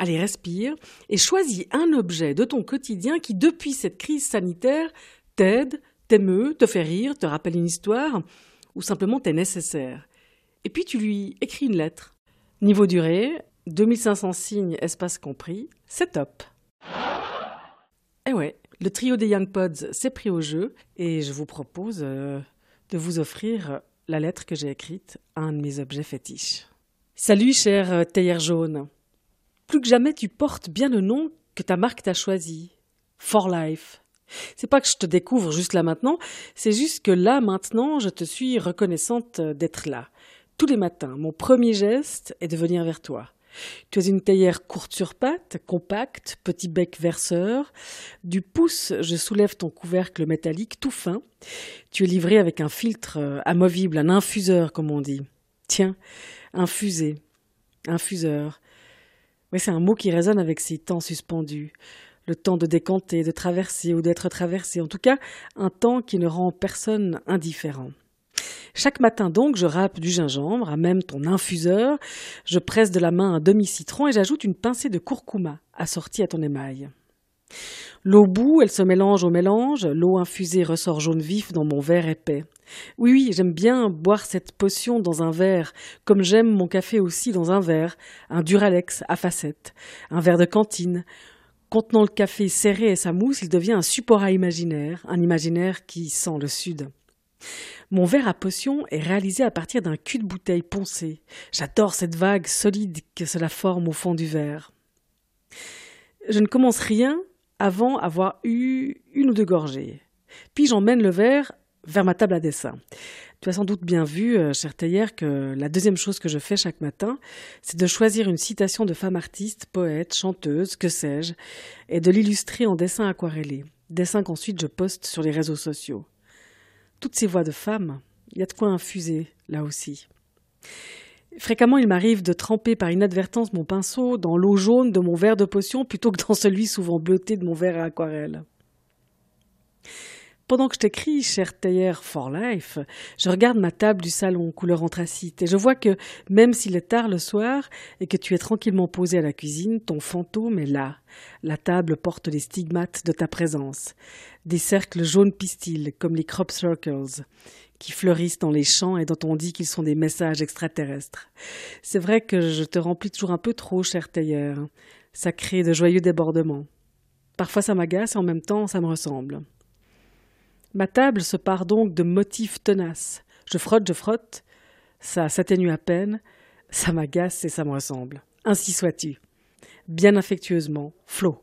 allez, respire, et choisis un objet de ton quotidien qui, depuis cette crise sanitaire, t'aide, t'émeut, te fait rire, te rappelle une histoire, ou simplement t'est nécessaire. Et puis tu lui écris une lettre. Niveau durée, 2500 signes, espace compris, c'est top. Eh ouais, le trio des Young Pods s'est pris au jeu et je vous propose euh, de vous offrir la lettre que j'ai écrite à un de mes objets fétiches. Salut cher euh, théière jaune. Plus que jamais tu portes bien le nom que ta marque t'a choisi. For Life. C'est pas que je te découvre juste là maintenant, c'est juste que là maintenant je te suis reconnaissante d'être là. Tous les matins, mon premier geste est de venir vers toi. Tu as une théière courte sur pattes, compacte, petit bec verseur. Du pouce, je soulève ton couvercle métallique tout fin. Tu es livré avec un filtre euh, amovible, un infuseur, comme on dit. Tiens, infusé, infuseur. Oui, c'est un mot qui résonne avec ces temps suspendus. Le temps de décanter, de traverser ou d'être traversé. En tout cas, un temps qui ne rend personne indifférent. Chaque matin donc, je râpe du gingembre, à même ton infuseur, je presse de la main un demi-citron et j'ajoute une pincée de curcuma assortie à ton émail. L'eau bout, elle se mélange au mélange, l'eau infusée ressort jaune vif dans mon verre épais. Oui, oui, j'aime bien boire cette potion dans un verre, comme j'aime mon café aussi dans un verre, un Duralex à facettes, un verre de cantine. Contenant le café serré et sa mousse, il devient un support à imaginaire, un imaginaire qui sent le sud. Mon verre à potion est réalisé à partir d'un cul de bouteille poncé. J'adore cette vague solide que cela forme au fond du verre. Je ne commence rien avant avoir eu une ou deux gorgées. Puis j'emmène le verre vers ma table à dessin. Tu as sans doute bien vu, euh, cher Théière, que la deuxième chose que je fais chaque matin, c'est de choisir une citation de femme artiste, poète, chanteuse, que sais-je, et de l'illustrer en dessin aquarellé, dessin qu'ensuite je poste sur les réseaux sociaux toutes ces voix de femmes, il y a de quoi infuser là aussi. Fréquemment, il m'arrive de tremper par inadvertance mon pinceau dans l'eau jaune de mon verre de potion plutôt que dans celui souvent bleuté de mon verre à aquarelle. Pendant que je t'écris, cher Théière for Life, je regarde ma table du salon couleur anthracite et je vois que, même s'il est tard le soir et que tu es tranquillement posé à la cuisine, ton fantôme est là. La table porte les stigmates de ta présence. Des cercles jaunes pistils, comme les crop circles, qui fleurissent dans les champs et dont on dit qu'ils sont des messages extraterrestres. C'est vrai que je te remplis toujours un peu trop, cher Théière. Ça crée de joyeux débordements. Parfois ça m'agace et en même temps ça me ressemble. Ma table se part donc de motifs tenaces. Je frotte, je frotte, ça s'atténue à peine, ça m'agace et ça me ressemble. Ainsi sois-tu. Bien affectueusement, Flo.